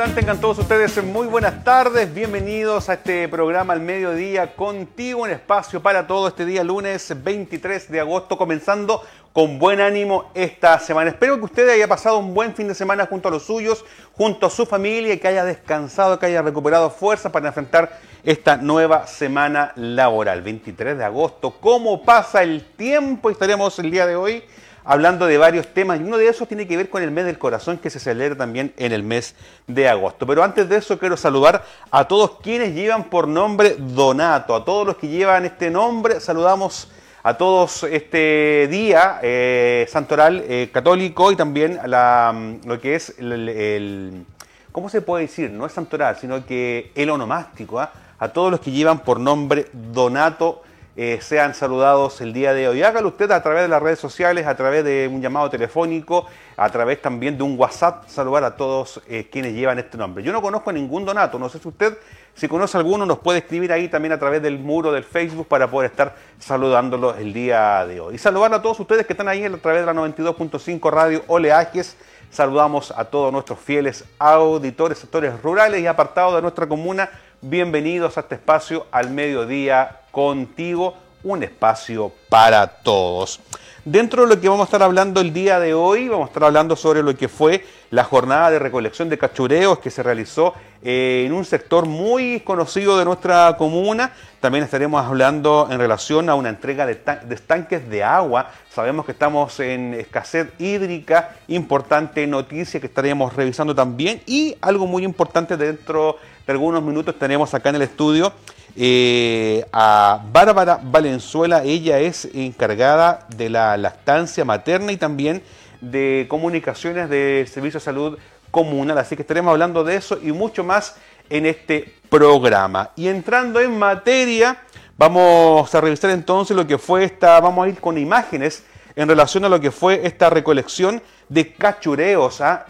Están? Tengan todos ustedes muy buenas tardes. Bienvenidos a este programa al mediodía contigo, un espacio para todo este día lunes 23 de agosto, comenzando con buen ánimo esta semana. Espero que usted haya pasado un buen fin de semana junto a los suyos, junto a su familia, y que haya descansado, que haya recuperado fuerza para enfrentar esta nueva semana laboral. 23 de agosto, ¿cómo pasa el tiempo? Estaremos el día de hoy hablando de varios temas y uno de esos tiene que ver con el mes del corazón que se celebra también en el mes de agosto. Pero antes de eso quiero saludar a todos quienes llevan por nombre Donato, a todos los que llevan este nombre, saludamos a todos este día eh, santoral eh, católico y también la, mm, lo que es el, ¿cómo se puede decir? No es santoral, sino que el onomástico, ¿ah? a todos los que llevan por nombre Donato eh, sean saludados el día de hoy. Hágalo usted a través de las redes sociales, a través de un llamado telefónico, a través también de un WhatsApp, saludar a todos eh, quienes llevan este nombre. Yo no conozco a ningún donato, no sé si usted, si conoce alguno, nos puede escribir ahí también a través del muro del Facebook para poder estar saludándolo el día de hoy. Y saludar a todos ustedes que están ahí a través de la 92.5 Radio Oleajes. Saludamos a todos nuestros fieles auditores, sectores rurales y apartados de nuestra comuna. Bienvenidos a este espacio al mediodía contigo, un espacio para todos. Dentro de lo que vamos a estar hablando el día de hoy, vamos a estar hablando sobre lo que fue la jornada de recolección de cachureos que se realizó eh, en un sector muy conocido de nuestra comuna. También estaremos hablando en relación a una entrega de, estanques de agua. Sabemos que estamos en escasez hídrica, importante noticia que estaríamos revisando también. Y algo muy importante dentro algunos minutos tenemos acá en el estudio eh, a Bárbara Valenzuela, ella es encargada de la lactancia materna y también de comunicaciones del Servicio de Salud Comunal, así que estaremos hablando de eso y mucho más en este programa. Y entrando en materia, vamos a revisar entonces lo que fue esta, vamos a ir con imágenes en relación a lo que fue esta recolección de cachureos. ¿ah?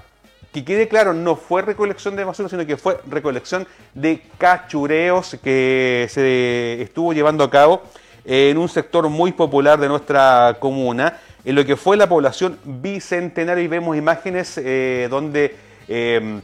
Que quede claro, no fue recolección de basura, sino que fue recolección de cachureos que se estuvo llevando a cabo en un sector muy popular de nuestra comuna, en lo que fue la población bicentenaria. Y vemos imágenes eh, donde eh,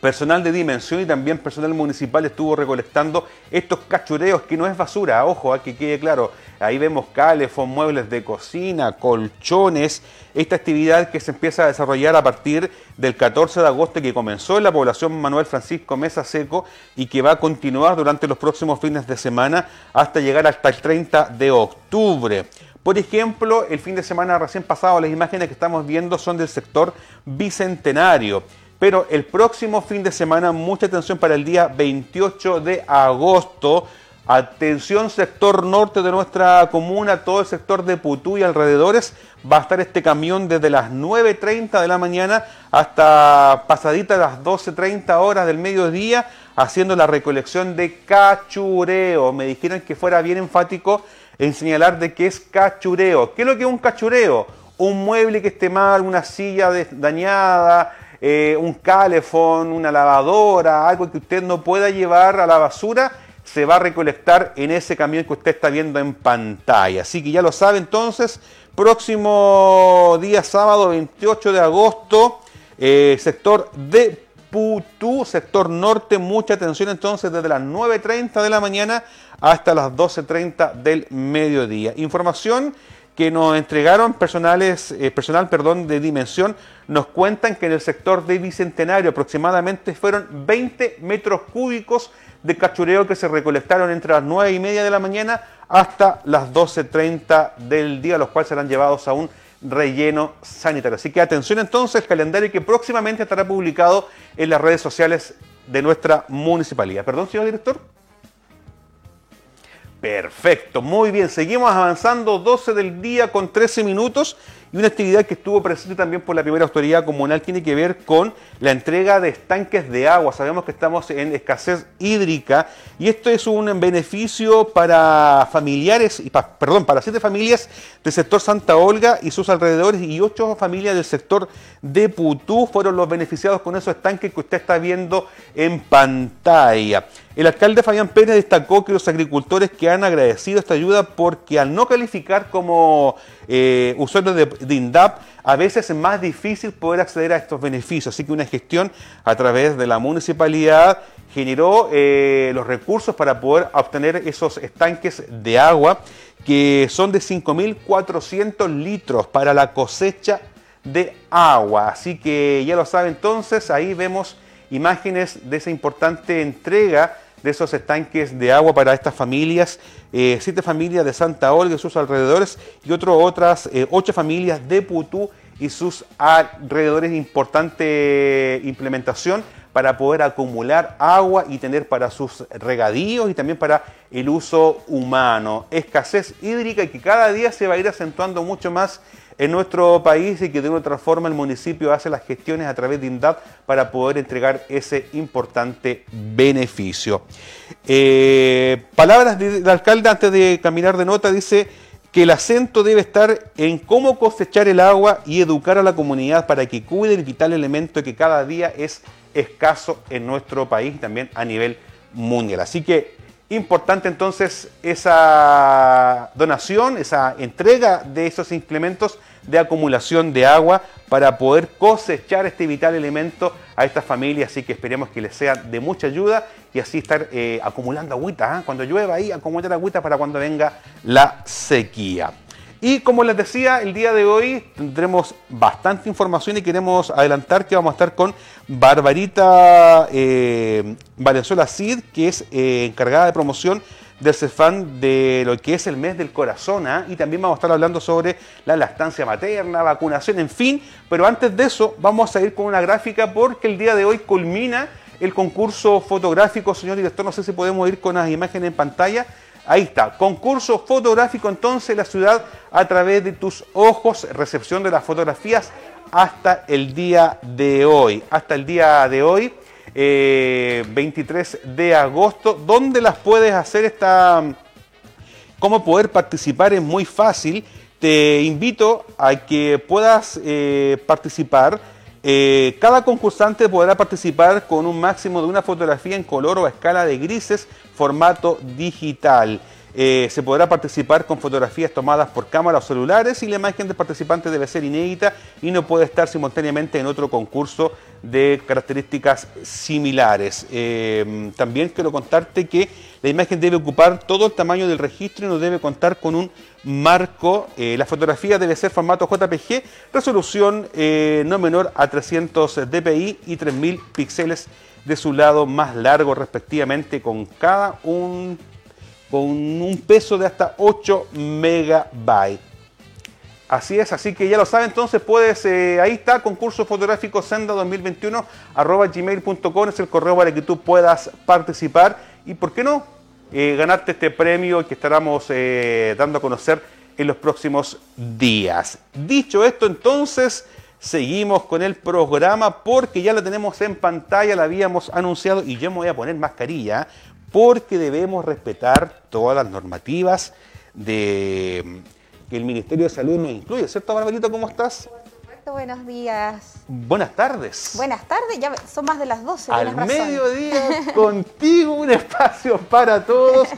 personal de dimensión y también personal municipal estuvo recolectando estos cachureos que no es basura, ojo, a que quede claro, ahí vemos calefón, muebles de cocina, colchones, esta actividad que se empieza a desarrollar a partir del 14 de agosto que comenzó en la población Manuel Francisco Mesa Seco y que va a continuar durante los próximos fines de semana hasta llegar hasta el 30 de octubre. Por ejemplo, el fin de semana recién pasado, las imágenes que estamos viendo son del sector bicentenario. Pero el próximo fin de semana, mucha atención para el día 28 de agosto. Atención sector norte de nuestra comuna, todo el sector de Putú y alrededores. Va a estar este camión desde las 9.30 de la mañana hasta pasadita las 12.30 horas del mediodía haciendo la recolección de cachureo. Me dijeron que fuera bien enfático en señalar de qué es cachureo. ¿Qué es lo que es un cachureo? Un mueble que esté mal, una silla dañada, eh, un calefón, una lavadora, algo que usted no pueda llevar a la basura, se va a recolectar en ese camión que usted está viendo en pantalla. Así que ya lo sabe entonces, próximo día sábado 28 de agosto, eh, sector de Putú, sector norte, mucha atención entonces desde las 9.30 de la mañana hasta las 12.30 del mediodía. Información que nos entregaron personales, eh, personal perdón, de dimensión, nos cuentan que en el sector de Bicentenario aproximadamente fueron 20 metros cúbicos de cachureo que se recolectaron entre las 9 y media de la mañana hasta las 12.30 del día, los cuales serán llevados a un relleno sanitario. Así que atención entonces, calendario que próximamente estará publicado en las redes sociales de nuestra municipalidad. Perdón, señor director. Perfecto, muy bien. Seguimos avanzando 12 del día con 13 minutos Y una actividad que estuvo presente también por la primera autoridad comunal tiene que ver con la entrega de estanques de agua. Sabemos que estamos en escasez hídrica y esto es un beneficio para familiares, perdón, para siete familias del sector Santa Olga y sus alrededores y ocho familias del sector de Putú fueron los beneficiados con esos estanques que usted está viendo en pantalla. El alcalde Fabián Pérez destacó que los agricultores que han agradecido esta ayuda porque al no calificar como eh, usuarios de, INDAP, a veces es más difícil poder acceder a estos beneficios. Así que una gestión a través de la municipalidad generó eh, los recursos para poder obtener esos estanques de agua que son de 5.400 litros para la cosecha de agua. Así que ya lo sabe entonces, ahí vemos imágenes de esa importante entrega de esos estanques de agua para estas familias, eh, siete familias de Santa Olga y sus alrededores y otro, otras eh, ocho familias de Putú y sus alrededores. Importante implementación para poder acumular agua y tener para sus regadíos y también para el uso humano. Escasez hídrica que cada día se va a ir acentuando mucho más en nuestro país y que de una otra forma el municipio hace las gestiones a través de INDAP para poder entregar ese importante beneficio. Eh, palabras del alcalde antes de caminar de nota, dice que el acento debe estar en cómo cosechar el agua y educar a la comunidad para que cuide el vital elemento que cada día es escaso en nuestro país y también a nivel mundial. Así que Importante entonces esa donación, esa entrega de esos implementos de acumulación de agua para poder cosechar este vital elemento a estas familias, así que esperemos que les sea de mucha ayuda y así estar eh, acumulando agüita, ¿ah? cuando llueva ahí, acumular agüita para cuando venga la sequía. Y como les decía, el día de hoy tendremos bastante información y queremos adelantar que vamos a estar con Barbarita eh, Valenzuela Cid, que es eh, encargada de promoción del CEFAN de lo que es el mes del corazón. ¿ah? Y también vamos a estar hablando sobre la lactancia materna, vacunación, en fin. Pero antes de eso, vamos a ir con una gráfica porque el día de hoy culmina el concurso fotográfico. Señor director, no sé si podemos ir con las imágenes en pantalla Ahí está, concurso fotográfico entonces la ciudad a través de tus ojos, recepción de las fotografías hasta el día de hoy. Hasta el día de hoy, 23 eh, de agosto. ¿Dónde las puedes hacer esta... ¿Cómo poder participar? Es muy fácil. Te invito a que puedas eh, participar. Eh, cada concursante podrá participar con un máximo de una fotografía en color o a escala de grises formato digital. Eh, se podrá participar con fotografías tomadas por cámara o celulares y la imagen del participante debe ser inédita y no puede estar simultáneamente en otro concurso de características similares. Eh, también quiero contarte que la imagen debe ocupar todo el tamaño del registro y no debe contar con un marco. Eh, la fotografía debe ser formato JPG, resolución no menor a 300 dpi y 3000 píxeles de su lado más largo respectivamente con cada un con un peso de hasta 8 megabytes. Así es, así que ya lo saben, entonces puedes, eh, ahí está, concurso fotográfico senda 2021 arroba gmail.com es el correo para que tú puedas participar y, ¿por qué no?, eh, ganarte este premio que estaremos eh, dando a conocer en los próximos días. Dicho esto, entonces, seguimos con el programa porque ya la tenemos en pantalla, la habíamos anunciado y yo me voy a poner mascarilla porque debemos respetar todas las normativas de, que el Ministerio de Salud nos incluye, ¿cierto, Barbarito? ¿Cómo estás? buenos días. Buenas tardes. Buenas tardes, ya son más de las 12. Al mediodía, contigo, un espacio para todos.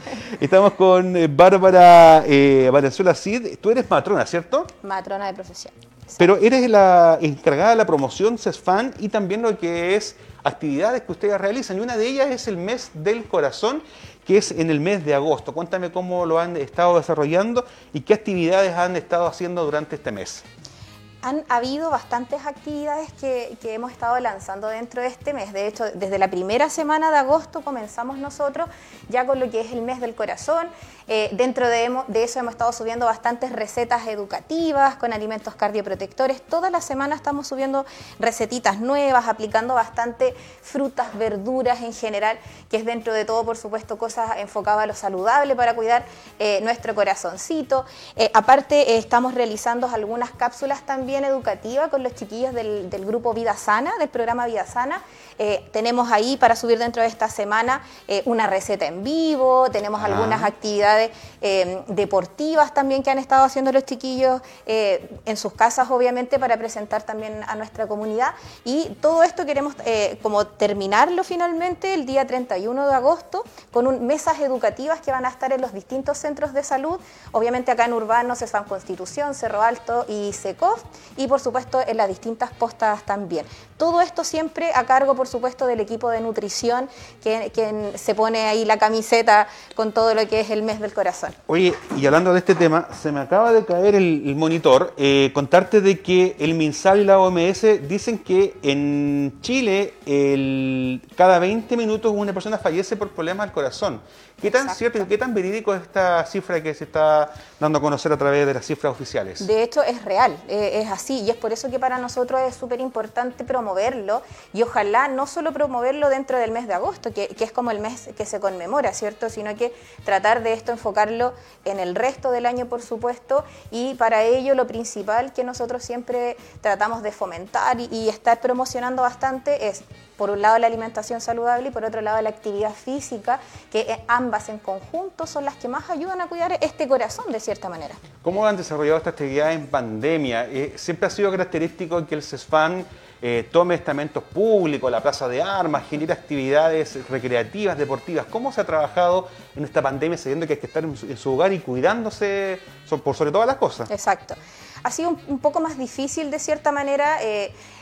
Estamos con eh, Bárbara eh, Valenzuela Cid. Tú eres matrona, ¿cierto? Matrona de profesión. Pero eres la encargada de la promoción CESFAN y también lo que es actividades que ustedes realizan. Y una de ellas es el mes del corazón, que es en el mes de agosto. Cuéntame cómo lo han estado desarrollando y qué actividades han estado haciendo durante este mes han habido bastantes actividades que, hemos estado lanzando dentro de este mes. De hecho, desde la primera semana de agosto comenzamos nosotros ya con lo que es el mes del corazón. Eh, dentro de, eso hemos estado subiendo bastantes recetas educativas con alimentos cardioprotectores. Todas las semanas estamos subiendo recetitas nuevas, aplicando bastante frutas, verduras en general, que es dentro de todo, por supuesto, cosas enfocadas a lo saludable para cuidar eh, nuestro corazoncito. Eh, aparte, estamos realizando algunas cápsulas también educativas con los chiquillos del, del grupo Vida Sana, del programa Vida Sana. tenemos ahí para subir dentro de esta semana una receta en vivo, tenemos algunas actividades eh, deportivas también que han estado haciendo los chiquillos eh, en sus casas, obviamente, para presentar también a nuestra comunidad. Y todo esto queremos eh, como terminarlo finalmente el día 31 de agosto con un, mesas educativas que van a estar en los distintos centros de salud, obviamente acá en Urbano, San Constitución, Cerro Alto y Secov, y por supuesto en las distintas postas también. Todo esto siempre a cargo, por supuesto, del equipo de nutrición que, que se pone ahí la camiseta con todo lo que es el mes del corazón. Oye, y hablando de este tema, se me acaba de caer el, monitor. Eh, contarte de que el MinSal y la OMS dicen que en Chile el, cada 20 minutos una persona fallece por problemas del corazón. ¿Qué tan cierto y qué tan verídico es esta cifra que se está dando a conocer a través de las cifras oficiales? De hecho, es real, eh, es así, y es por eso que para nosotros es súper importante promoverlo y ojalá no solo promoverlo dentro del mes de agosto, que, que, es como el mes que se conmemora, ¿cierto? Sino que tratar de esto enfocarlo en el resto del año, por supuesto, y para ello lo principal que nosotros siempre tratamos de fomentar y, y estar promocionando bastante es por un lado la alimentación saludable y por otro lado la actividad física, que eh, ambas en conjunto son las que más ayudan a cuidar este corazón de cierta manera. ¿Cómo han desarrollado esta actividad en pandemia? Eh, siempre ha sido característico que el CESFAN eh, tome estamentos públicos, la plaza de armas, genere actividades recreativas, deportivas. ¿Cómo se ha trabajado en esta pandemia sabiendo que hay que estar en su, hogar y cuidándose por sobre todas las cosas? Exacto. Ha sido un, poco más difícil de cierta manera.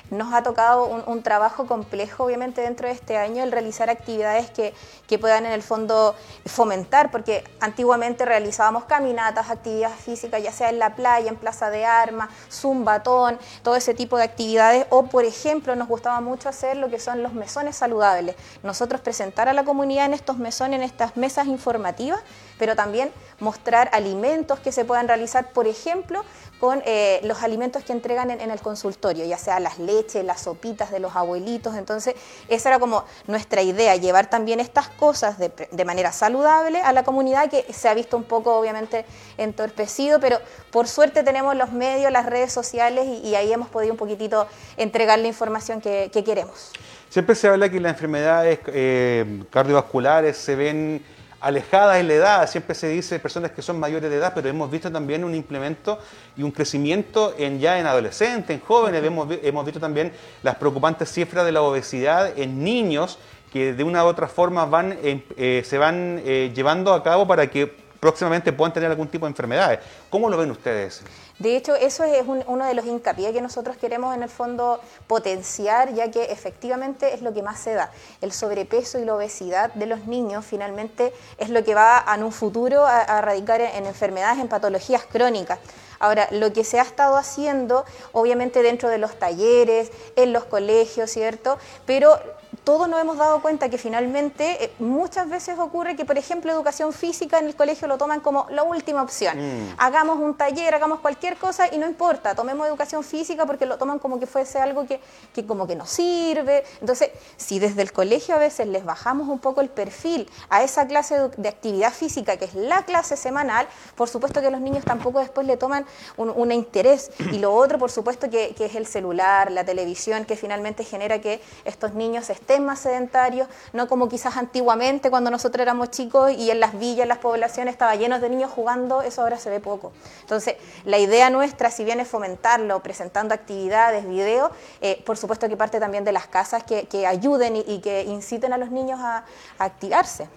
Nos ha tocado un, trabajo complejo, obviamente, dentro de este año, el realizar actividades que, puedan en el fondo fomentar, porque antiguamente realizábamos caminatas, actividades físicas, ya sea en la playa, en plaza de armas, zumbatón, todo ese tipo de actividades, o por ejemplo, nos gustaba mucho hacer lo que son los mesones saludables. Nosotros presentar a la comunidad en estos mesones, en estas mesas informativas, pero también mostrar alimentos que se puedan realizar, por ejemplo, con eh, los alimentos que entregan en, el consultorio, ya sea las leches, las sopitas de los abuelitos. Entonces, esa era como nuestra idea, llevar también estas cosas de, manera saludable a la comunidad que se ha visto un poco, obviamente, entorpecido, pero por suerte tenemos los medios, las redes sociales y, ahí hemos podido un poquitito entregar la información que, queremos. Siempre se habla que las enfermedades eh, cardiovasculares se ven alejadas en la edad, siempre se dice personas que son mayores de edad, pero hemos visto también un implemento y un crecimiento en, ya en adolescentes, en jóvenes, hemos, hemos visto también las preocupantes cifras de la obesidad en niños que de una u otra forma van, eh, se van eh, llevando a cabo para que próximamente puedan tener algún tipo de enfermedades. ¿Cómo lo ven ustedes? De hecho, eso es uno de los hincapié que nosotros queremos en el fondo potenciar, ya que efectivamente es lo que más se da. El sobrepeso y la obesidad de los niños finalmente es lo que va en un futuro a, a radicar en enfermedades, en patologías crónicas. Ahora, lo que se ha estado haciendo, obviamente dentro de los talleres, en los colegios, ¿cierto? Pero todos nos hemos dado cuenta que finalmente eh, muchas veces ocurre que, por ejemplo, educación física en el colegio lo toman como la última opción. Mm. Hagamos un taller, hagamos cualquier cosa y no importa, tomemos educación física porque lo toman como que fuese algo que, que como que nos sirve. Entonces, si desde el colegio a veces les bajamos un poco el perfil a esa clase de actividad física, que es la clase semanal, por supuesto que los niños tampoco después le toman un, interés. Y lo otro, por supuesto, que, que es el celular, la televisión, que finalmente genera que estos niños estén más sedentarios, no como quizás antiguamente cuando nosotros éramos chicos y en las villas, en las poblaciones estaba llenos de niños jugando, eso ahora se ve poco. Entonces, la idea nuestra, si bien es fomentarlo, presentando actividades, videos, eh, por supuesto que parte también de las casas que, ayuden y, que inciten a los niños a, activarse.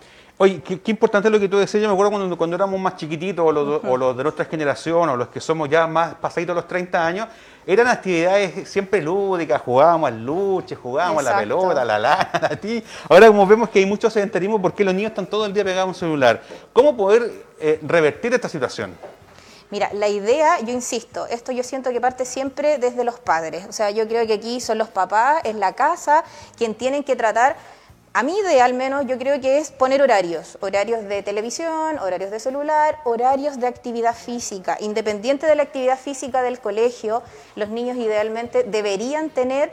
Oye, qué, importante lo que tú decías. Yo me acuerdo cuando, cuando éramos más chiquititos, o los, o los, de nuestra generación, o los que somos ya más pasaditos los 30 años, eran actividades siempre lúdicas, jugábamos al luche, jugábamos a la pelota, a la lana, a ti. Ahora como vemos que hay mucho sedentarismo porque los niños están todo el día pegados a un celular. ¿Cómo poder eh, revertir esta situación? Mira, la idea, yo insisto, esto yo siento que parte siempre desde los padres. O sea, yo creo que aquí son los papás, es la casa, quien tienen que tratar a mí de al menos yo creo que es poner horarios, horarios de televisión, horarios de celular, horarios de actividad física. Independiente de la actividad física del colegio, los niños idealmente deberían tener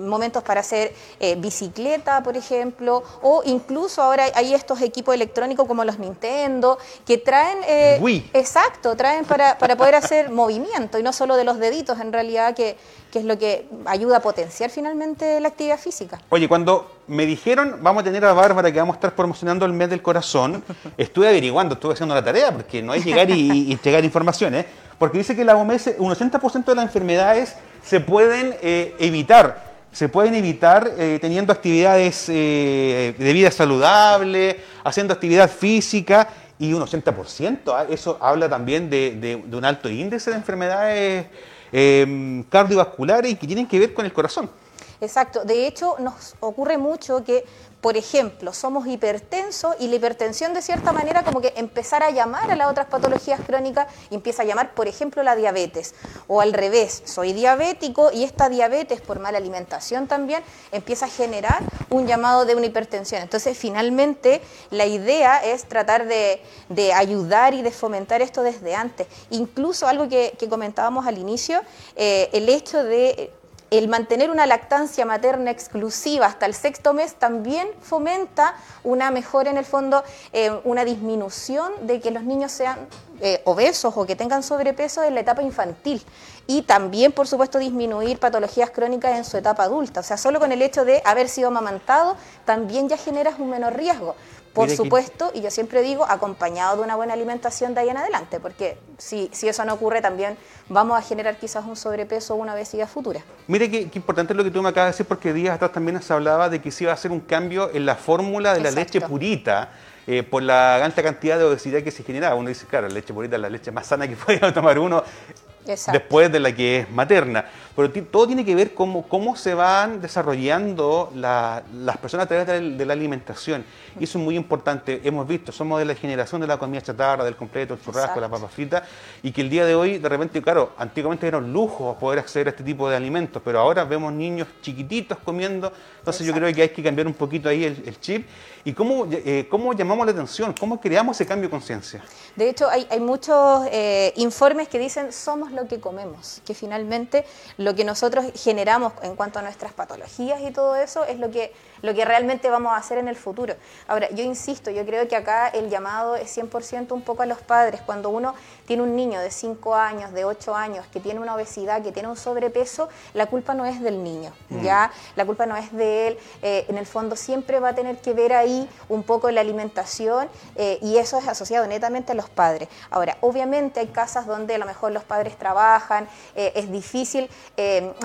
momentos para hacer eh, bicicleta, por ejemplo, o incluso ahora hay estos equipos electrónicos como los Nintendo que traen... Eh, exacto, traen para, para poder hacer movimiento y no solo de los deditos en realidad, que, que es lo que ayuda a potenciar finalmente la actividad física. Oye, cuando me dijeron vamos a tener a Bárbara que vamos a estar promocionando el mes del corazón, estuve averiguando, estuve haciendo la tarea, porque no es llegar y, entregar informaciones, porque dice que la OMS, un 80% de las enfermedades se pueden eh, evitar se pueden evitar eh, teniendo actividades eh, de vida saludable, haciendo actividad física y un 80%. ¿ah? Eso habla también de, un alto índice de enfermedades em, cardiovasculares y que tienen que ver con el corazón. Exacto. De hecho, nos ocurre mucho que por ejemplo, somos hipertensos y la hipertensión de cierta manera como que empezar a llamar a las otras patologías crónicas y empieza a llamar, por ejemplo, la diabetes. O al revés, soy diabético y esta diabetes por mala alimentación también empieza a generar un llamado de una hipertensión. Entonces, finalmente, la idea es tratar de, ayudar y de fomentar esto desde antes. Incluso algo que, comentábamos al inicio, eh, el hecho de el mantener una lactancia materna exclusiva hasta el sexto mes también fomenta una mejora en el fondo, eh, una disminución de que los niños sean eh, obesos o que tengan sobrepeso en la etapa infantil. Y también, por supuesto, disminuir patologías crónicas en su etapa adulta. O sea, solo con el hecho de haber sido amamantado, también ya generas un menor riesgo. Por supuesto, y yo siempre digo, acompañado de una buena alimentación de ahí en adelante, porque si, si eso no ocurre también vamos a generar quizás un sobrepeso o una obesidad futura. Mire qué, importante es lo que tú me acabas de decir, porque días atrás también se hablaba de que se iba a hacer un cambio en la fórmula de la leche purita. Eh, por la alta cantidad de obesidad que se generaba. Uno dice, claro, la leche purita es la leche más sana que podía tomar uno después de la que es materna. Pero todo tiene que ver cómo, cómo se van desarrollando las personas a través de la, alimentación. Y eso es muy importante. Hemos visto, somos de la generación de la comida chatarra, del completo, el churrasco, la papa frita, y que el día de hoy, de repente, claro, antiguamente era un lujo poder acceder a este tipo de alimentos, pero ahora vemos niños chiquititos comiendo. Entonces yo creo que hay que cambiar un poquito ahí el, chip. ¿Y cómo, eh, cómo llamamos la atención? ¿Cómo creamos ese cambio de conciencia? De hecho, hay, muchos eh, informes que dicen somos lo que comemos, que finalmente lo que nosotros generamos en cuanto a nuestras patologías y todo eso es lo que, lo que realmente vamos a hacer en el futuro. Ahora, yo insisto, yo creo que acá el llamado es 100% un poco a los padres. Cuando uno tiene un niño de 5 años, de 8 años, que tiene una obesidad, que tiene un sobrepeso, la culpa no es del niño, mm. ¿ya? La culpa no es de él. Eh, en el fondo siempre va a tener que ver ahí un poco la alimentación eh, y eso es asociado netamente a los padres. Ahora, obviamente hay casas donde a lo mejor los padres trabajan, eh, es difícil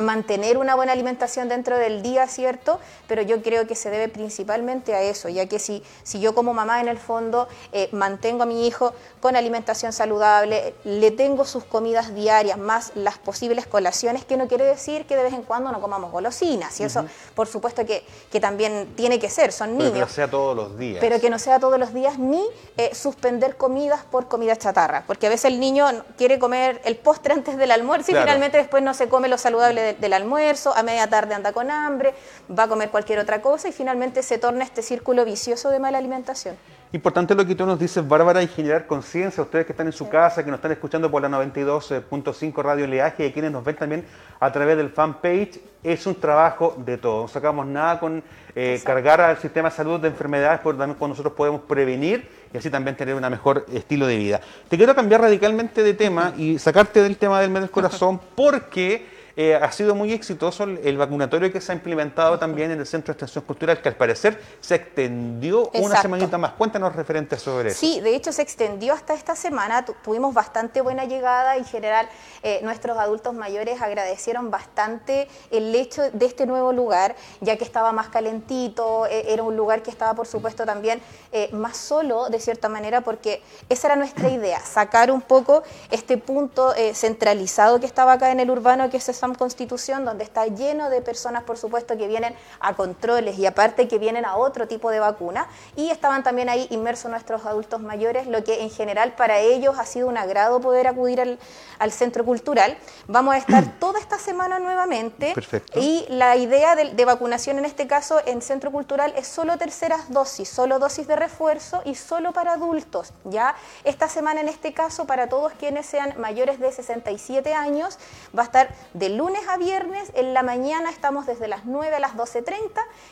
mantener una buena alimentación dentro del día, ¿cierto? Pero yo creo que se debe principalmente a eso, ya que si, si yo como mamá en el fondo mantengo a mi hijo con alimentación saludable, le, tengo sus comidas diarias más las posibles colaciones, que no quiere decir que de vez en cuando no comamos golosinas. Y eso, por supuesto, que, que, también tiene que ser, son niños. Pero que no sea todos los días. Pero que no sea todos los días, ni eh, suspender comidas por comida chatarra. Porque a veces el niño quiere comer el postre antes del almuerzo y finalmente después no se come lo saludable del almuerzo, a media tarde anda con hambre, va a comer cualquier otra cosa y finalmente se torna este círculo vicioso de mala alimentación. Importante lo que tú nos dices, Bárbara, y generar conciencia, ustedes que están en su casa, que nos están escuchando por la 92.5 Radio Leaje y quienes nos ven también a través del fanpage, es un trabajo de todos. No sacamos nada con eh, cargar al sistema de salud de enfermedades, porque también con nosotros podemos prevenir y así también tener un mejor estilo de vida. Te quiero cambiar radicalmente de tema y sacarte del tema del mes del corazón porque eh, ha sido muy exitoso el, vacunatorio que se ha implementado también en el Centro de Extensión Cultural, que al parecer se extendió una semanita más. Cuéntanos referentes sobre eso. Sí, de hecho se extendió hasta esta semana, tuvimos bastante buena llegada, en general eh, nuestros adultos mayores agradecieron bastante el hecho de este nuevo lugar, ya que estaba más calentito, e, era un lugar que estaba por supuesto también eh, más solo de cierta manera, porque esa era nuestra idea, sacar un poco este punto centralizado que estaba acá en el urbano, que es Constitución, donde está lleno de personas, por supuesto, que vienen a controles y aparte que vienen a otro tipo de vacuna. Y estaban también ahí inmersos nuestros adultos mayores, lo que en general para ellos ha sido un agrado poder acudir al, al centro cultural. Vamos a estar toda esta semana nuevamente. Perfecto. Y la idea de, de vacunación en este caso en centro cultural es solo terceras dosis, solo dosis de refuerzo y solo para adultos. Ya esta semana en este caso para todos quienes sean mayores de 67 años va a estar de lunes a viernes. En la mañana estamos desde las 9 a las 12.30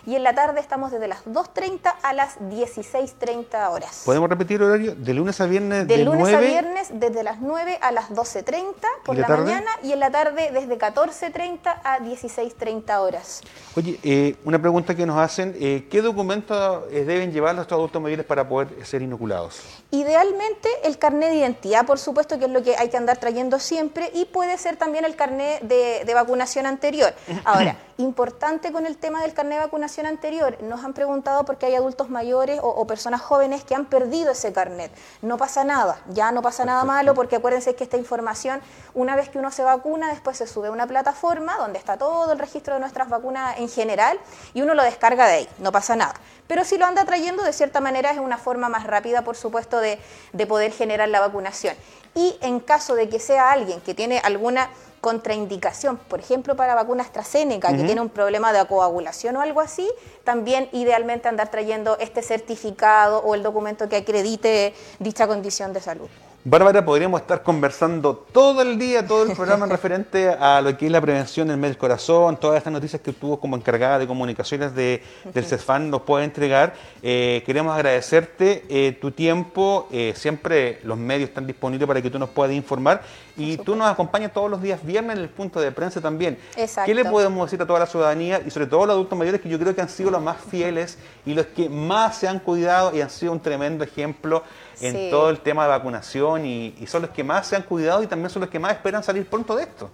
y en la tarde estamos desde las 2.30 a las 16.30 horas. ¿Podemos repetir el horario? De lunes a viernes De de, lunes 9 a viernes desde las 9 a las 12.30 por ¿Y la mañana y en la tarde desde 14.30 a 16.30 horas. Oye, eh, una pregunta que nos hacen, eh, ¿qué documentos eh, deben llevar nuestros adultos mayores para poder ser inoculados? Idealmente el carnet de identidad, por supuesto, que es lo que hay que andar trayendo siempre, y puede ser también el carnet de, de vacunación anterior. Ahora, importante con el tema del carnet de vacunación anterior, nos han preguntado porque hay adultos mayores o, o personas jóvenes que han perdido ese carnet. No pasa nada, ya no pasa nada malo, porque acuérdense que esta información, una vez que uno se vacuna, después se sube a una plataforma donde está todo el registro de nuestras vacunas en general y uno lo descarga de ahí, no pasa nada. Pero si lo anda trayendo, de cierta manera es una forma más rápida, por supuesto, de, de poder generar la vacunación. Y en caso de que sea alguien que tiene alguna contraindicación, por ejemplo, para vacuna AstraZeneca, que tiene un problema de coagulación o algo así, también idealmente andar trayendo este certificado o el documento que acredite dicha condición de salud. Bárbara, podríamos estar conversando todo el día, todo el programa en referente a lo que es la prevención del medio del corazón, todas estas noticias que tuvo como encargada de comunicaciones de, del CESFAN nos puede entregar. Eh, queremos agradecerte eh, tu tiempo, eh, siempre los medios están disponibles para que tú nos puedas informar y tú nos acompañas todos los días viernes en el punto de prensa también. Exacto. ¿Qué le podemos decir a toda la ciudadanía y sobre todo a los adultos mayores que yo creo que han sido los más fieles y los que más se han cuidado y han sido un tremendo ejemplo en Sí. todo el tema de vacunación y, son los que más se han cuidado y también son los que más esperan salir pronto de esto.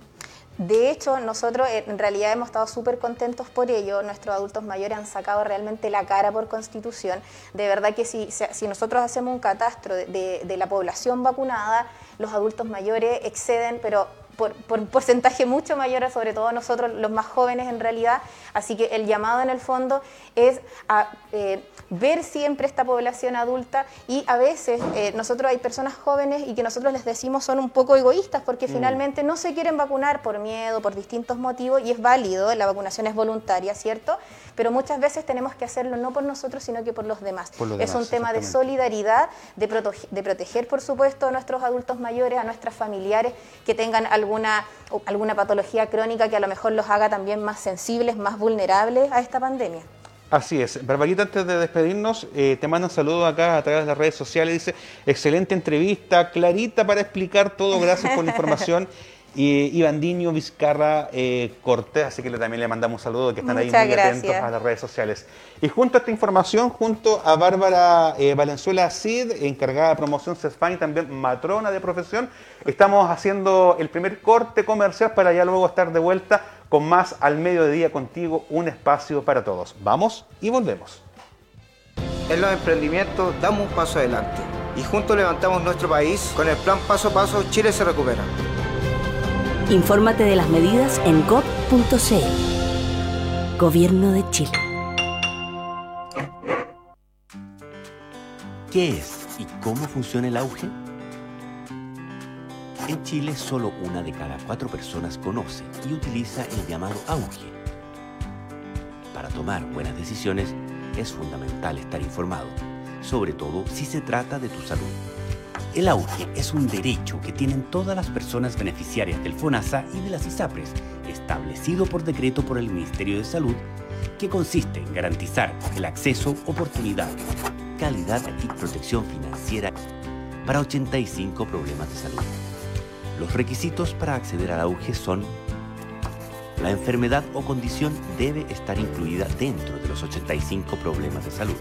De hecho, nosotros eh, en realidad hemos estado súper contentos por ello. Nuestros adultos mayores han sacado realmente la cara por constitución. De verdad que si, si- nosotros hacemos un catastro de- de la población vacunada, los adultos mayores exceden, pero por, por un porcentaje mucho mayor, sobre todo nosotros los más jóvenes en realidad. Así que el llamado en el fondo es a eh, ver siempre esta población adulta y a veces eh, nosotros hay personas jóvenes y que nosotros les decimos son un poco egoístas porque finalmente no se quieren vacunar por miedo, por distintos motivos y es válido, la vacunación es voluntaria, ¿cierto? Pero muchas veces tenemos que hacerlo no por nosotros, sino que por los demás. Por los es un tema de solidaridad, de, proteger, por supuesto, a nuestros adultos mayores, a nuestros familiares que tengan alguna, alguna patología crónica que a lo mejor los haga también más sensibles, más vulnerables a esta pandemia. Así es. Barbarita, antes de despedirnos, eh, te un saludo acá a través de las redes sociales. Dice, excelente entrevista, clarita para explicar todo, gracias por la información. Y Iván Diño, Vizcarra, eh, Cortés, así que le- también le mandamos un saludo, que están ahí muy atentos a las redes sociales. Y junto a esta información, junto a Bárbara eh, Valenzuela Cid, encargada de promoción CESFAN y también matrona de profesión, estamos haciendo el primer corte comercial para ya luego estar de vuelta con más al mediodía contigo, un espacio para todos. Vamos y volvemos. En los emprendimientos damos un paso adelante y juntos levantamos nuestro país con el plan Paso a Paso Chile se recupera. Infórmate de las medidas en gov.cl. Gobierno de Chile. ¿Qué es y cómo funciona el auge? En Chile solo una de cada cuatro personas conoce y utiliza el llamado auge. Para tomar buenas decisiones es fundamental estar informado, sobre todo si se trata de tu salud. El auge es un derecho que tienen todas las personas beneficiarias del FONASA y de las ISAPRES, establecido por decreto por el Ministerio de Salud, que consiste en garantizar el acceso, oportunidad, calidad y protección financiera para 85 problemas de salud. Los requisitos para acceder al auge son la enfermedad o condición debe estar incluida dentro de los 85 problemas de salud.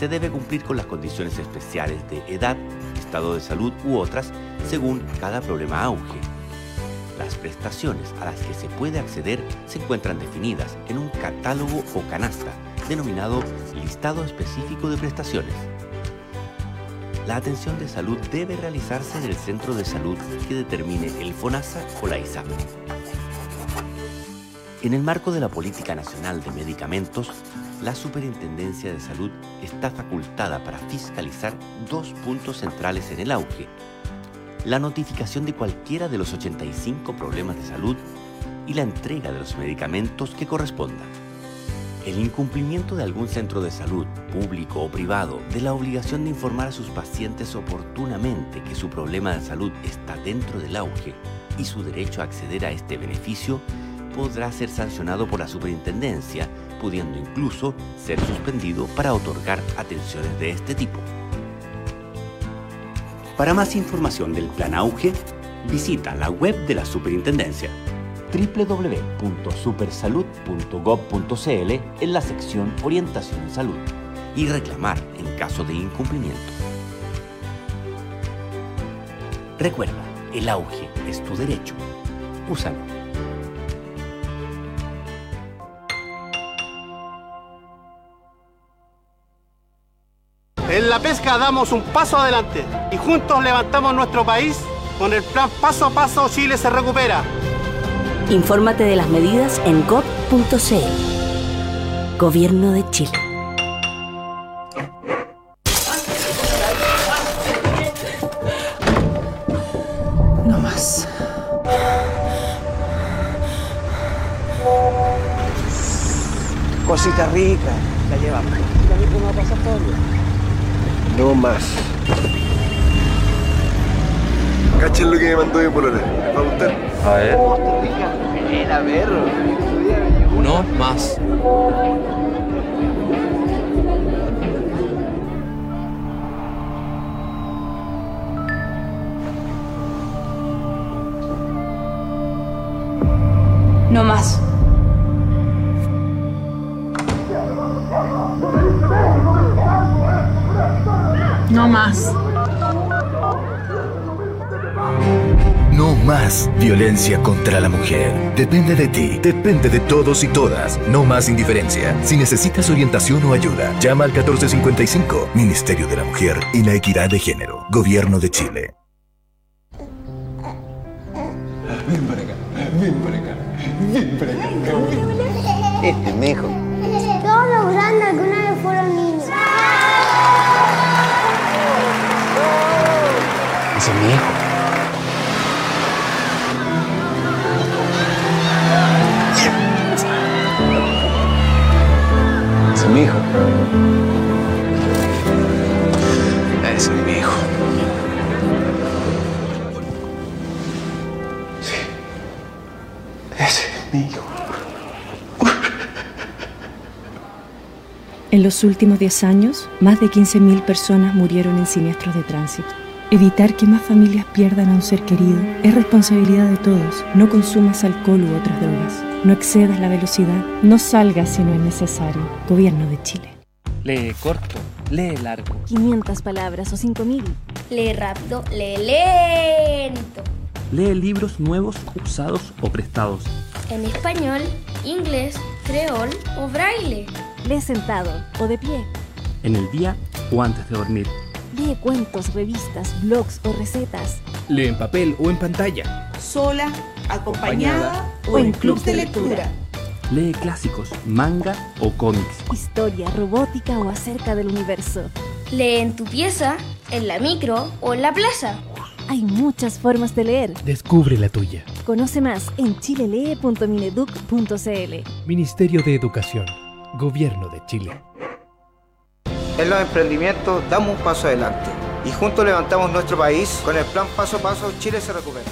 Se debe cumplir con las condiciones especiales de edad, estado de salud u otras según cada problema auge. Las prestaciones a las que se puede acceder se encuentran definidas en un catálogo o canasta denominado listado específico de prestaciones. La atención de salud debe realizarse en el centro de salud que determine el FONASA o la ISAPRE. En el marco de la Política Nacional de Medicamentos, la Superintendencia de Salud está facultada para fiscalizar dos puntos centrales en el auge. La notificación de cualquiera de los 85 problemas de salud y la entrega de los medicamentos que correspondan. El incumplimiento de algún centro de salud, público o privado, de la obligación de informar a sus pacientes oportunamente que su problema de salud está dentro del auge y su derecho a acceder a este beneficio podrá ser sancionado por la superintendencia, pudiendo incluso ser suspendido para otorgar atenciones de este tipo. Para más información del Plan Auge, visita la web de la superintendencia www.supersalud.gov.cl en la sección Orientación en Salud y reclamar en caso de incumplimiento. Recuerda, el auge es tu derecho. Úsalo. En la pesca damos un paso adelante y juntos levantamos nuestro país con el plan Paso a Paso Chile se recupera. Infórmate de las medidas en gov.cl. Gobierno de Chile. No más. Cosita rica, la llevamos. No más. Cachen lo que me mandó mi polola. ¿Les va a gustar? A ver. Era perro. No más. No más. Más violencia contra la mujer. Depende de ti, depende de todos y todas. No más indiferencia. Si necesitas orientación o ayuda, llama al 1455, Ministerio de la Mujer y la Equidad de Género, Gobierno de Chile. Ven para acá, ven para acá, ven para acá. Este es mi hijo. Todos los grandes alguna vez fueron niños. Ese es mi hijo. Mi hijo. Ese es mi hijo. Sí. Ese es mi hijo. En los últimos 10 años, más de 15.000 personas murieron en siniestros de tránsito. Evitar que más familias pierdan a un ser querido es responsabilidad de todos. No consumas alcohol u otras drogas. No excedas la velocidad. No salgas si no es necesario. Gobierno de Chile. Lee corto, lee largo. 500 palabras o 5000. Lee rápido, lee lento. Lee libros nuevos, usados o prestados. En español, inglés, creol o braille. Lee sentado o de pie. En el día o antes de dormir. Lee cuentos, revistas, blogs o recetas. Lee en papel o en pantalla. Sola, acompañada o en clubs de lectura. Lee clásicos, manga o cómics. Historia, robótica o acerca del universo. Lee en tu pieza, en la micro o en la plaza. Hay muchas formas de leer. Descubre la tuya. Conoce más en chilelee.mineduc.cl. Ministerio de Educación. Gobierno de Chile. En los emprendimientos damos un paso adelante y juntos levantamos nuestro país con el plan Paso a Paso Chile se recupera.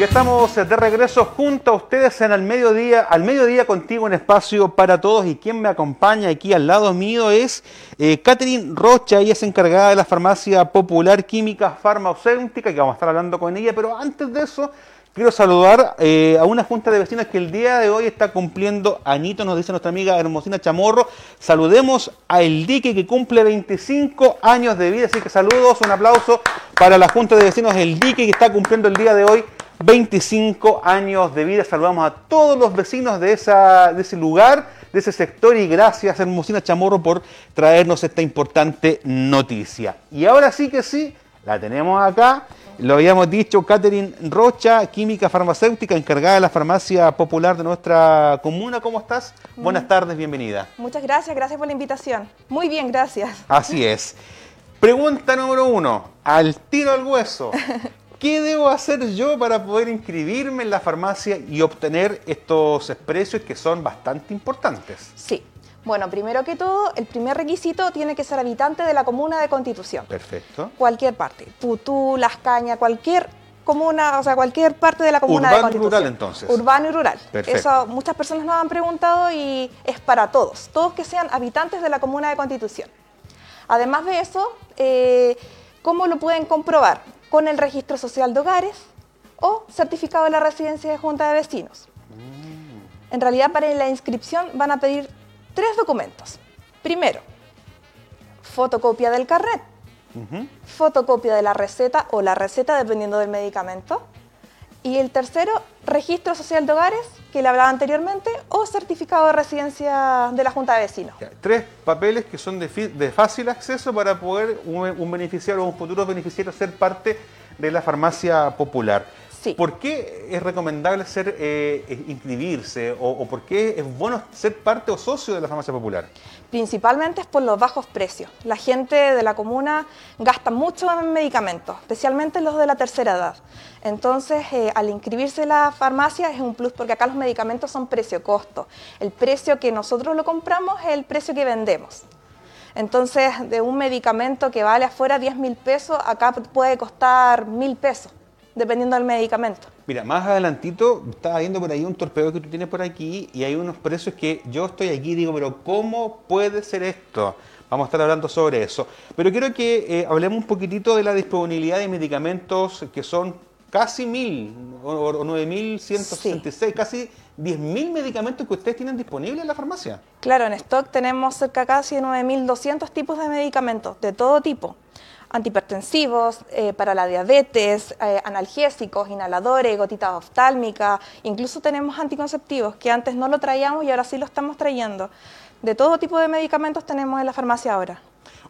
Ya estamos de regreso junto a ustedes en el mediodía, al mediodía contigo en espacio para todos. Y quien me acompaña aquí al lado mío es eh, Catherine Rocha, ella es encargada de la farmacia popular química farmacéutica, que vamos a estar hablando con ella, pero antes de eso quiero saludar eh, a una junta de vecinos que el día de hoy está cumpliendo añitos, nos dice nuestra amiga Hermosina Chamorro. Saludemos a El Dique que cumple 25 años de vida, así que saludos, un aplauso para la junta de vecinos El Dique que está cumpliendo el día de hoy 25 años de vida. Saludamos a todos los vecinos de, esa, de ese lugar de ese sector y gracias Hermosina Chamorro por traernos esta importante noticia. Y ahora sí que sí, la tenemos acá. Lo habíamos dicho, Catherine Rocha, química farmacéutica, encargada de la farmacia popular de nuestra comuna. ¿Cómo estás? Buenas tardes, bienvenida. Muchas gracias, gracias por la invitación. Muy bien, gracias. Así es. Pregunta número uno, al tiro al hueso. ¿Qué debo hacer yo para poder inscribirme en la farmacia y obtener estos precios que son bastante importantes? Sí. Bueno, primero que todo, el primer requisito tiene que ser habitante de la comuna de Constitución. Perfecto. Cualquier parte. Putú, Las Cañas, cualquier comuna, o sea, cualquier parte de la comuna Urbano de Constitución. y rural, entonces. Urbano y rural. Perfecto. Eso muchas personas nos han preguntado y es para todos. Todos que sean habitantes de la comuna de Constitución. Además de eso, eh, ¿cómo lo pueden comprobar? Con el registro social de hogares o certificado de la residencia de junta de vecinos. En realidad, para la inscripción van a pedir tres documentos. Primero, fotocopia del carnet, fotocopia de la receta o la receta dependiendo del medicamento. Y el tercero, registro social de hogares, que le hablaba anteriormente, o certificado de residencia de la Junta de Vecinos. Tres papeles que son de, fácil acceso para poder un, un beneficiario o un futuro beneficiario ser parte de la farmacia popular. ¿Por qué es recomendable ser eh, eh, inscribirse o, o por qué es bueno ser parte o socio de la farmacia popular? Principalmente es por los bajos precios. La gente de la comuna gasta mucho en medicamentos, especialmente los de la tercera edad. Entonces, eh, al inscribirse en la farmacia es un plus porque acá los medicamentos son precio-costo. El precio que nosotros lo compramos es el precio que vendemos. Entonces, de un medicamento que vale afuera 10 mil pesos, acá puede costar mil pesos, dependiendo del medicamento. Mira, más adelantito estaba viendo por ahí un torpedo que tú tienes por aquí y hay unos precios que yo estoy aquí y digo, pero ¿cómo puede ser esto? Vamos a estar hablando sobre eso. Pero quiero que eh, hablemos un poquitito de la disponibilidad de medicamentos que son casi mil o, o 9.166, casi 10.000 medicamentos que ustedes tienen disponibles en la farmacia. Claro, en stock tenemos cerca casi de 9.200 tipos de medicamentos, de todo tipo. Antihipertensivos, eh, para la diabetes, eh, analgésicos, inhaladores, gotitas oftálmicas, incluso tenemos anticonceptivos que antes no lo traíamos y ahora sí lo estamos trayendo. De todo tipo de medicamentos tenemos en la farmacia ahora.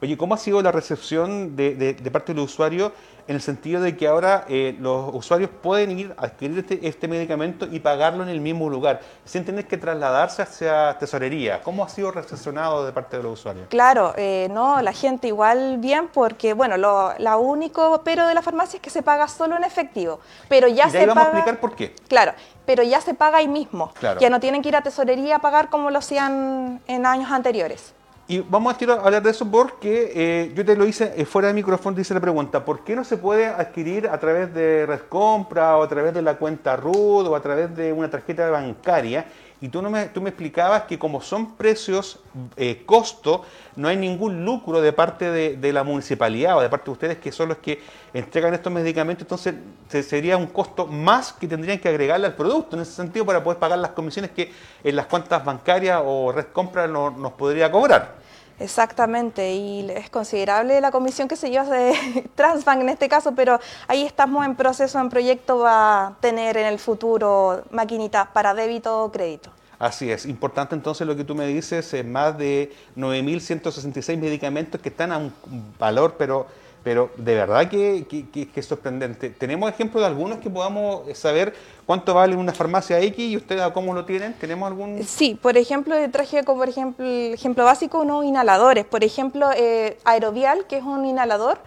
Oye, ¿cómo ha sido la recepción de, de- de parte del usuario en el sentido de que ahora eh, los usuarios pueden ir a adquirir este, este medicamento y pagarlo en el mismo lugar, sin tener que trasladarse hacia tesorería? ¿Cómo ha sido recepcionado de parte de los usuarios? Claro, eh, no, la gente igual bien porque, bueno, lo la único pero de la farmacia es que se paga solo en efectivo, pero ya y de se ahí vamos paga... a explicar por qué. Claro, pero ya se paga ahí mismo. Claro. Ya no tienen que ir a tesorería a pagar como lo hacían en años anteriores. Y vamos a a hablar de eso porque eh, yo te lo hice eh, fuera de micrófono, te hice la pregunta, ¿por qué no se puede adquirir a través de Red Compra o a través de la cuenta RUD o a través de una tarjeta bancaria? Y tú, no me, tú me explicabas que como son precios eh, costo, no hay ningún lucro de parte de, de la municipalidad o de parte de ustedes que son los que entregan estos medicamentos, entonces se- sería un costo más que tendrían que agregarle al producto en ese sentido para poder pagar las comisiones que en las cuentas bancarias o Red Compra no- nos podría cobrar. Exactamente, y es considerable la comisión que se lleva de Transbank en este caso, pero ahí estamos en proceso, en proyecto, va a tener en el futuro maquinitas para débito o crédito. Así es, importante entonces lo que tú me dices, eh, más de 9.166 medicamentos que están a un valor, pero, pero de verdad que, que- que- que es sorprendente. ¿Tenemos ejemplos de algunos que podamos eh, saber cuánto vale una farmacia X y ustedes a cómo lo tienen? ¿Tenemos algún...? Sí, por ejemplo, eh, traje como por ejemplo, ejemplo básico unos inhaladores. Por ejemplo, eh, Aerovial, que es un inhalador.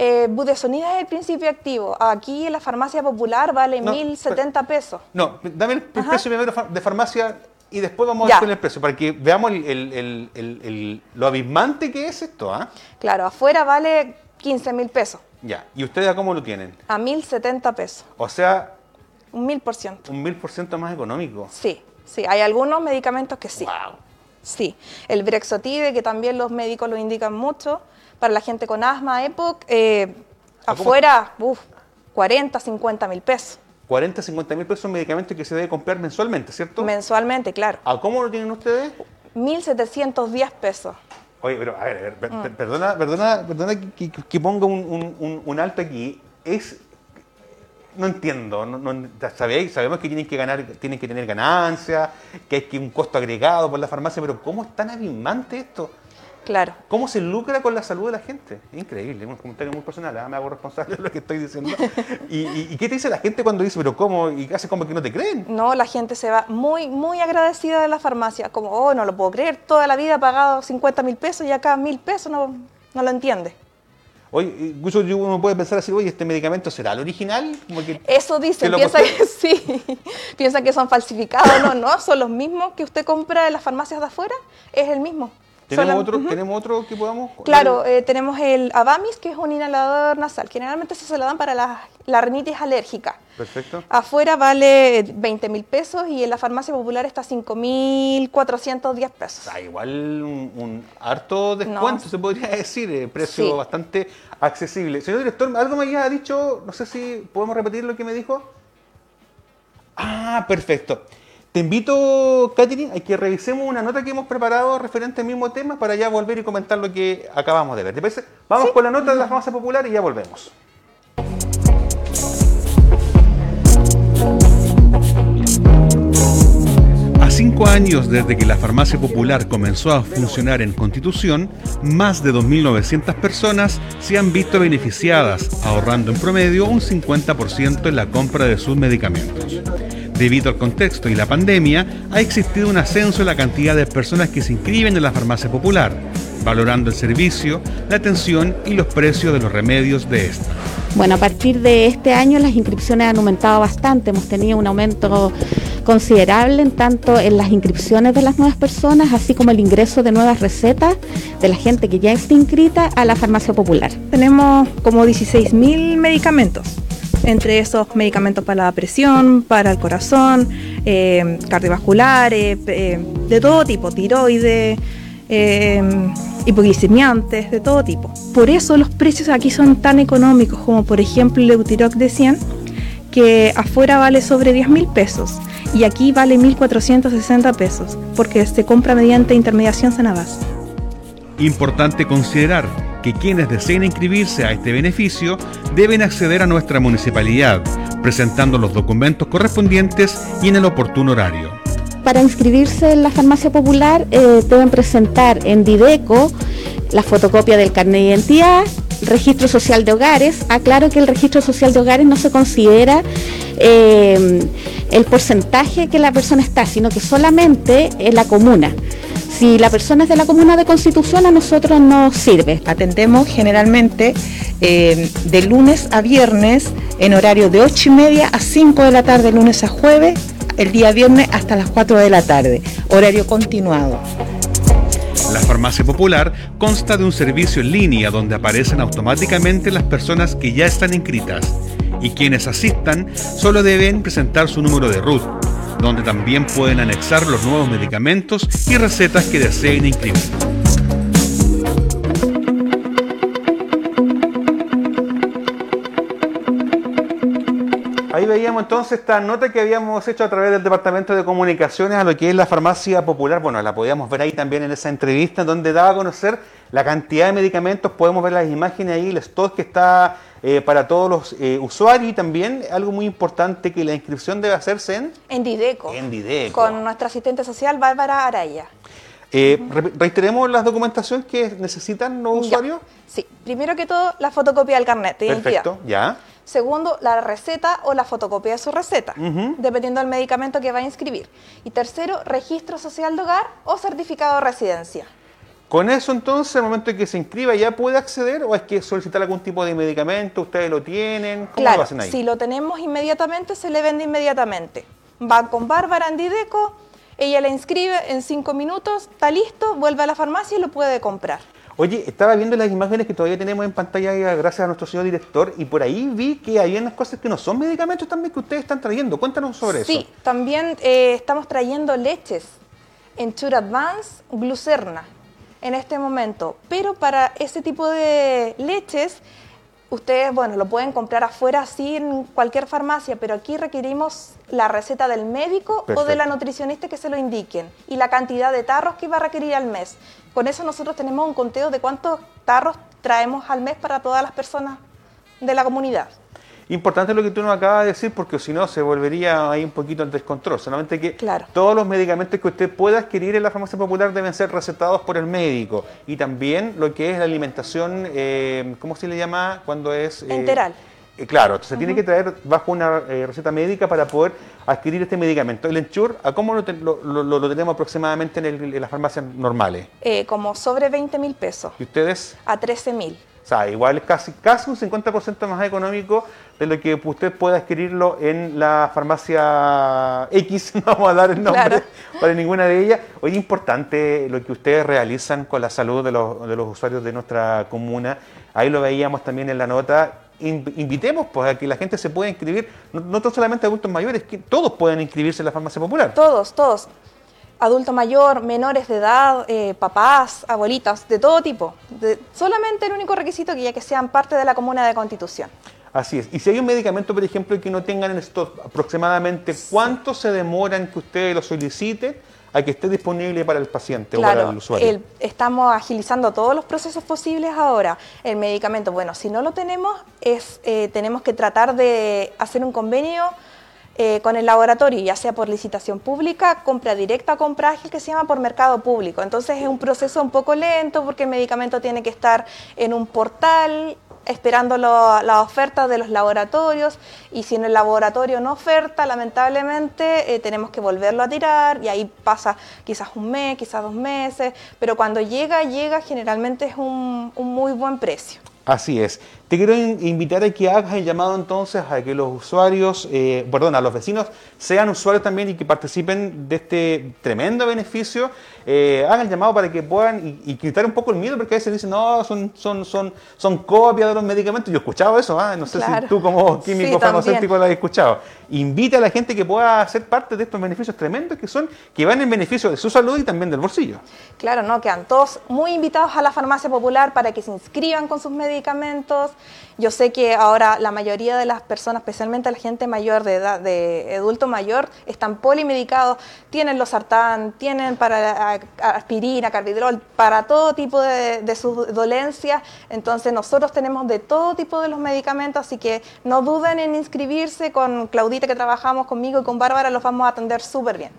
Eh, budesonida es el principio activo. Aquí en la farmacia popular vale No, 1.070 pesos. No, dame el precio primero de farmacia y después vamos Ya. a ver con el precio, para que veamos el- lo abismante que es esto. ¿ah? Claro, afuera vale 15.000 pesos. Ya, ¿y ustedes a cómo lo tienen? A 1.070 pesos. O sea, Un 1000%. un mil por ciento más económico. Sí, sí, hay algunos medicamentos que sí. Sí, el Brexotide, que también los médicos lo indican mucho, para la gente con asma, EPOC, eh, afuera, uf, 40, 50 mil pesos. 40, 50 mil pesos medicamentos que se debe comprar mensualmente, ¿cierto? Mensualmente, claro. ¿A cómo lo tienen ustedes? 1.710 pesos. Oye, pero a ver, a ver, per- Mm. per- perdona, perdona, perdona que, ponga un, un- un- un alto aquí. Es no entiendo. No, no- sabéis, sabemos que tienen que ganar, tienen que tener ganancias, que hay que un costo agregado por la farmacia, pero ¿cómo es tan abismante esto? Claro. ¿Cómo se lucra con la salud de la gente? Increíble, un comentario muy personal, ¿ah? me hago responsable de lo que estoy diciendo. ¿Y, y, y qué te dice la gente cuando dice, pero cómo? Y hace como que no te creen. No, la gente se va muy, muy agradecida de la farmacia. Como, oh, no lo puedo creer, toda la vida he pagado 50 mil pesos y acá mil pesos, no, no lo entiende. Oye, incluso uno puede pensar así, oye, ¿este medicamento será el original? Como que, Eso piensan costó- que sí, piensan que son falsificados. No, no, son los mismos que usted compra en las farmacias de afuera, es el mismo. ¿Tenemos, Solam- otro. ¿Tenemos otro que podamos? Claro, eh, tenemos el Avamis, que es un inhalador nasal. Generalmente eso se lo dan para la, la rinitis alérgica. Perfecto. Afuera vale 20 mil pesos y en la farmacia popular está 5.410 pesos. Ah, igual un, un harto descuento, se podría decir, eh, precio Sí. bastante accesible. Señor director, algo me había dicho, no sé si podemos repetir lo que me dijo. Ah, perfecto. Te invito, Katherine, a que revisemos una nota que hemos preparado referente al mismo tema para ya volver y comentar lo que acabamos de ver. ¿Te parece? Vamos con la nota de la farmacia popular y ya volvemos. Cinco años desde que la farmacia popular comenzó a funcionar en Constitución, más de 2.900 personas se han visto beneficiadas, ahorrando en promedio un 50% en la compra de sus medicamentos. Debido al contexto y la pandemia, ha existido un ascenso en la cantidad de personas que se inscriben en la farmacia popular, valorando el servicio, la atención y los precios de los remedios de esta. Bueno, a partir de este año las inscripciones han aumentado bastante, hemos tenido un aumento considerable en tanto en las inscripciones de las nuevas personas, así como el ingreso de nuevas recetas de la gente que ya está inscrita a la farmacia popular. Tenemos como 16.000 medicamentos. Entre esos medicamentos para la presión, para el corazón, eh, cardiovasculares, eh, de todo tipo, tiroides, eh, hipoglicemiantes, de todo tipo. Por eso los precios aquí son tan económicos, como por ejemplo el Eutirox de 100, que afuera vale sobre 10 mil pesos y aquí vale 1.460 pesos, porque se compra mediante intermediación Sanavas. Importante considerar que quienes deseen inscribirse a este beneficio deben acceder a nuestra municipalidad, presentando los documentos correspondientes y en el oportuno horario. Para inscribirse en la farmacia popular eh, deben presentar en Dideco la fotocopia del carnet de identidad, registro social de hogares. Aclaro que el registro social de hogares no se considera eh, el porcentaje que la persona está, sino que solamente en la comuna. Si la persona es de la comuna de Constitución, a nosotros nos sirve. Atendemos generalmente eh, de lunes a viernes en horario de 8 y media a 5 de la tarde, lunes a jueves, el día viernes hasta las 4 de la tarde, horario continuado. La farmacia popular consta de un servicio en línea donde aparecen automáticamente las personas que ya están inscritas y quienes asistan solo deben presentar su número de RUT, donde también pueden anexar los nuevos medicamentos y recetas que deseen inscribir. Veíamos entonces esta nota que habíamos hecho a través del Departamento de Comunicaciones a lo que es la farmacia popular. Bueno, la podíamos ver ahí también en esa entrevista donde daba a conocer la cantidad de medicamentos. Podemos ver las imágenes ahí, el stock que está eh, para todos los eh, usuarios y también algo muy importante que la inscripción debe hacerse en, En Dideco. en Dideco. Con nuestra asistente social Bárbara Araya. Eh, re- reiteremos las documentaciones que necesitan los usuarios. Sí, primero que todo, la fotocopia del carnet de identidad. Perfecto, ya. Segundo, la receta o la fotocopia de su receta, dependiendo del medicamento que va a inscribir. Y tercero, registro social de hogar o certificado de residencia. Con eso entonces, al momento de que se inscriba, ¿ya puede acceder o hay que solicitar algún tipo de medicamento? ¿Ustedes lo tienen? ¿Cómo lo Claro, hacen ahí? si lo tenemos inmediatamente, se le vende inmediatamente. Va con Bárbara en Dideco, ella la inscribe en cinco minutos, está listo, vuelve a la farmacia y lo puede comprar. Oye, estaba viendo las imágenes que todavía tenemos en pantalla eh, gracias a nuestro señor director y por ahí vi que hay unas cosas que no son medicamentos también que ustedes están trayendo. Cuéntanos sobre Sí, eso. también eh, estamos trayendo leches Enture Advance Glucerna en este momento, pero para ese tipo de leches ustedes, bueno, lo pueden comprar afuera así en cualquier farmacia, pero aquí requerimos la receta del médico o de la Perfecto. nutricionista que se lo indiquen y la cantidad de tarros que va a requerir al mes. Con eso nosotros tenemos un conteo de cuántos tarros traemos al mes para todas las personas de la comunidad. Importante lo que tú nos acabas de decir, porque si no se volvería ahí un poquito en descontrol. Solamente que Claro. todos los medicamentos que usted pueda adquirir en la farmacia popular deben ser recetados por el médico. Y también lo que es la alimentación, eh, ¿cómo se le llama? Cuando es... eh, Enteral. Eh, claro, entonces tiene que traer bajo una eh, receta médica para poder adquirir este medicamento. El Ensure, ¿a cómo lo, ten- lo- lo- lo tenemos aproximadamente en, el- en las farmacias normales? Eh, como sobre 20 mil pesos ¿Y ustedes? a 13 mil. O sea, igual es casi, casi un 50% más económico de lo que usted puede adquirirlo en la farmacia X, no vamos a dar el nombre Claro. para ninguna de ellas. Hoy es importante lo que ustedes realizan con la salud de los, de los usuarios de nuestra comuna. Ahí lo veíamos también en la nota. In- invitemos pues, a que la gente se pueda inscribir, no, no solamente adultos mayores, que todos pueden inscribirse en la farmacia popular. Todos, todos. Adulto mayor, menores de edad, eh, papás, abuelitas, de todo tipo. De- solamente el único requisito que ya que sean parte de la comuna de Constitución. Así es. Y si hay un medicamento, por ejemplo, que no tengan en stock, aproximadamente, ¿cuánto se demoran que usted lo solicite a que esté disponible para el paciente o para Claro, el usuario? el- estamos agilizando todos los procesos posibles ahora. El medicamento, bueno, si no lo tenemos, es, eh, tenemos que tratar de hacer un convenio eh, con el laboratorio, ya sea por licitación pública, compra directa o compra ágil, que se llama por mercado público. Entonces es un proceso un poco lento porque el medicamento tiene que estar en un portal esperando las ofertas de los laboratorios y si en el laboratorio no oferta, lamentablemente eh, tenemos que volverlo a tirar y ahí pasa quizás un mes, quizás dos meses, pero cuando llega, llega, generalmente es un, un muy buen precio. Así es. Te quiero in- invitar a que hagas el llamado entonces a que los usuarios, eh, perdón, a los vecinos sean usuarios también y que participen de este tremendo beneficio. Eh, hagan el llamado para que puedan y, y quitar un poco el miedo porque a veces dicen, no, son, son, son, son copias de los medicamentos. Yo he escuchado eso, ¿ah? no sé Claro. si tú como químico Sí, farmacéutico lo has escuchado. Invita a la gente que pueda ser parte de estos beneficios tremendos que son, que van en beneficio de su salud y también del bolsillo. Claro, no, quedan todos muy invitados a la farmacia popular para que se inscriban con sus medicamentos. Yo sé que ahora la mayoría de las personas, especialmente la gente mayor de edad, de adulto mayor, están polimedicados, tienen los sartán, tienen para a- aspirina, carvidrol, para todo tipo de, de sus dolencias. Entonces nosotros tenemos de todo tipo de los medicamentos, así que no duden en inscribirse con Claudita que trabajamos conmigo y con Bárbara, los vamos a atender súper bien.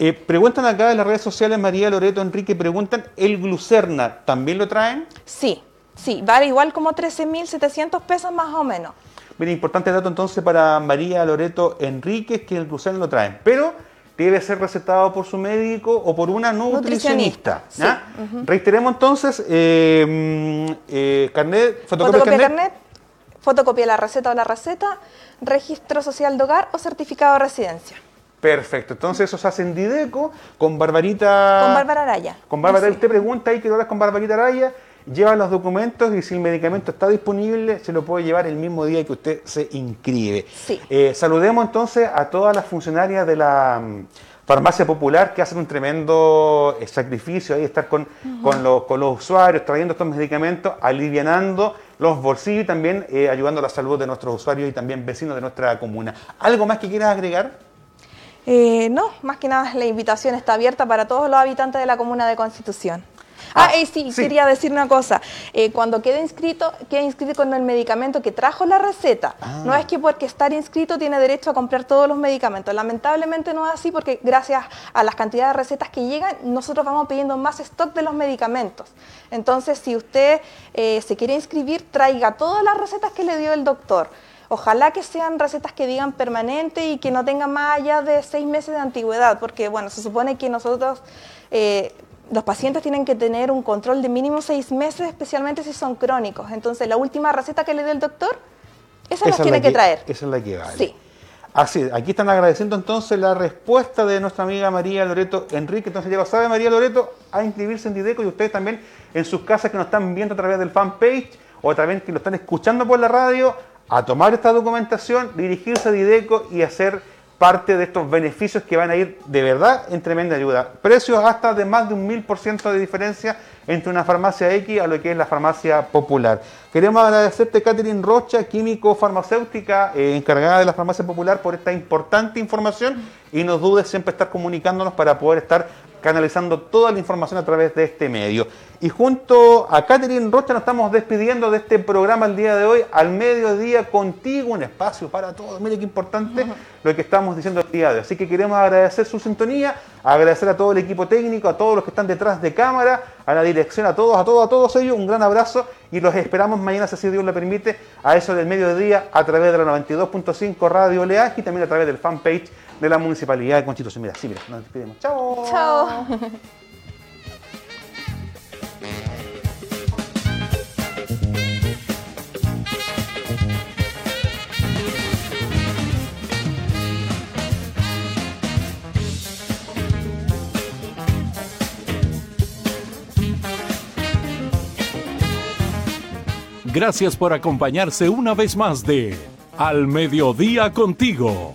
Eh, preguntan acá en las redes sociales, María Loreto, Enrique, preguntan, ¿el glucerna también lo traen? Sí, sí, vale igual como 13.700 pesos más o menos. Mira, importante dato entonces para María Loreto Enríquez que el glucerna lo traen, pero debe ser recetado por su médico o por una nutricionista. Nutricionista, sí. Reiteremos entonces, eh, mm, eh, carnet, fotocopia, Fotocopia carnet. carnet, fotocopia de la receta o la receta, registro social de hogar o certificado de residencia. Perfecto, entonces eso se hace en Dideco con Barbarita. Con Bárbara Araya. Con Bárbara, Sí. usted pregunta ahí que horas con Barbarita Araya, lleva los documentos y si el medicamento está disponible, se lo puede llevar el mismo día que usted se inscribe. Sí. Eh, saludemos entonces a todas las funcionarias de la mm, Farmacia Popular que hacen un tremendo eh, sacrificio ahí, estar con, Ujú. con, los, con los usuarios, trayendo estos medicamentos, alivianando los bolsillos y también eh, ayudando a la salud de nuestros usuarios y también vecinos de nuestra comuna. ¿Algo más que quieras agregar? Eh, no, más que nada la invitación está abierta para todos los habitantes de la comuna de Constitución. Ah, y sí, quería decir una cosa. Eh, cuando quede inscrito, queda inscrito con el medicamento que trajo la receta. No es que porque estar inscrito tiene derecho a comprar todos los medicamentos. Lamentablemente no es así porque gracias a las cantidades de recetas que llegan, nosotros vamos pidiendo más stock de los medicamentos. Entonces, si usted eh, se quiere inscribir, traiga todas las recetas que le dio el doctor. Ojalá que sean recetas que digan permanente y que no tengan más allá de seis meses de antigüedad, porque bueno, se supone que nosotros, eh, los pacientes tienen que tener un control de mínimo seis meses, especialmente si son crónicos. Entonces, la última receta que le dio el doctor, esa, nos es tiene que, traer. Esa es la que vale. Sí. Así, aquí están agradeciendo entonces la respuesta de nuestra amiga María Loreto Enrique. Entonces ya lo sabe María Loreto, a inscribirse en Dideco y ustedes también en sus casas que nos están viendo a través del fanpage o también que lo están escuchando por la radio, a tomar esta documentación, dirigirse a Dideco y hacer parte de estos beneficios que van a ir de verdad en tremenda ayuda. Precios hasta de más de un mil por ciento de diferencia entre una farmacia X a lo que es la farmacia popular. Queremos agradecerte, Catherine Rocha, químico farmacéutica eh, encargada de la farmacia popular, por esta importante información y no dudes siempre estar comunicándonos para poder estar canalizando toda la información a través de este medio. Y junto a Catherine Rocha nos estamos despidiendo de este programa el día de hoy, al mediodía contigo, un espacio para todos. Mire qué importante lo que estamos diciendo el día de hoy. Así que queremos agradecer su sintonía, agradecer a todo el equipo técnico, a todos los que están detrás de cámara, a la dirección, a todos, a todos, a todos ellos, un gran abrazo y los esperamos mañana, si Dios le permite, a eso del mediodía a través de la 92.5 Radio Oleaje y también a través del fanpage de la Municipalidad de Constitución. Mira, sí, mira, nos despedimos. Chao. Chao. Gracias por acompañarse una vez más de Al Mediodía Contigo,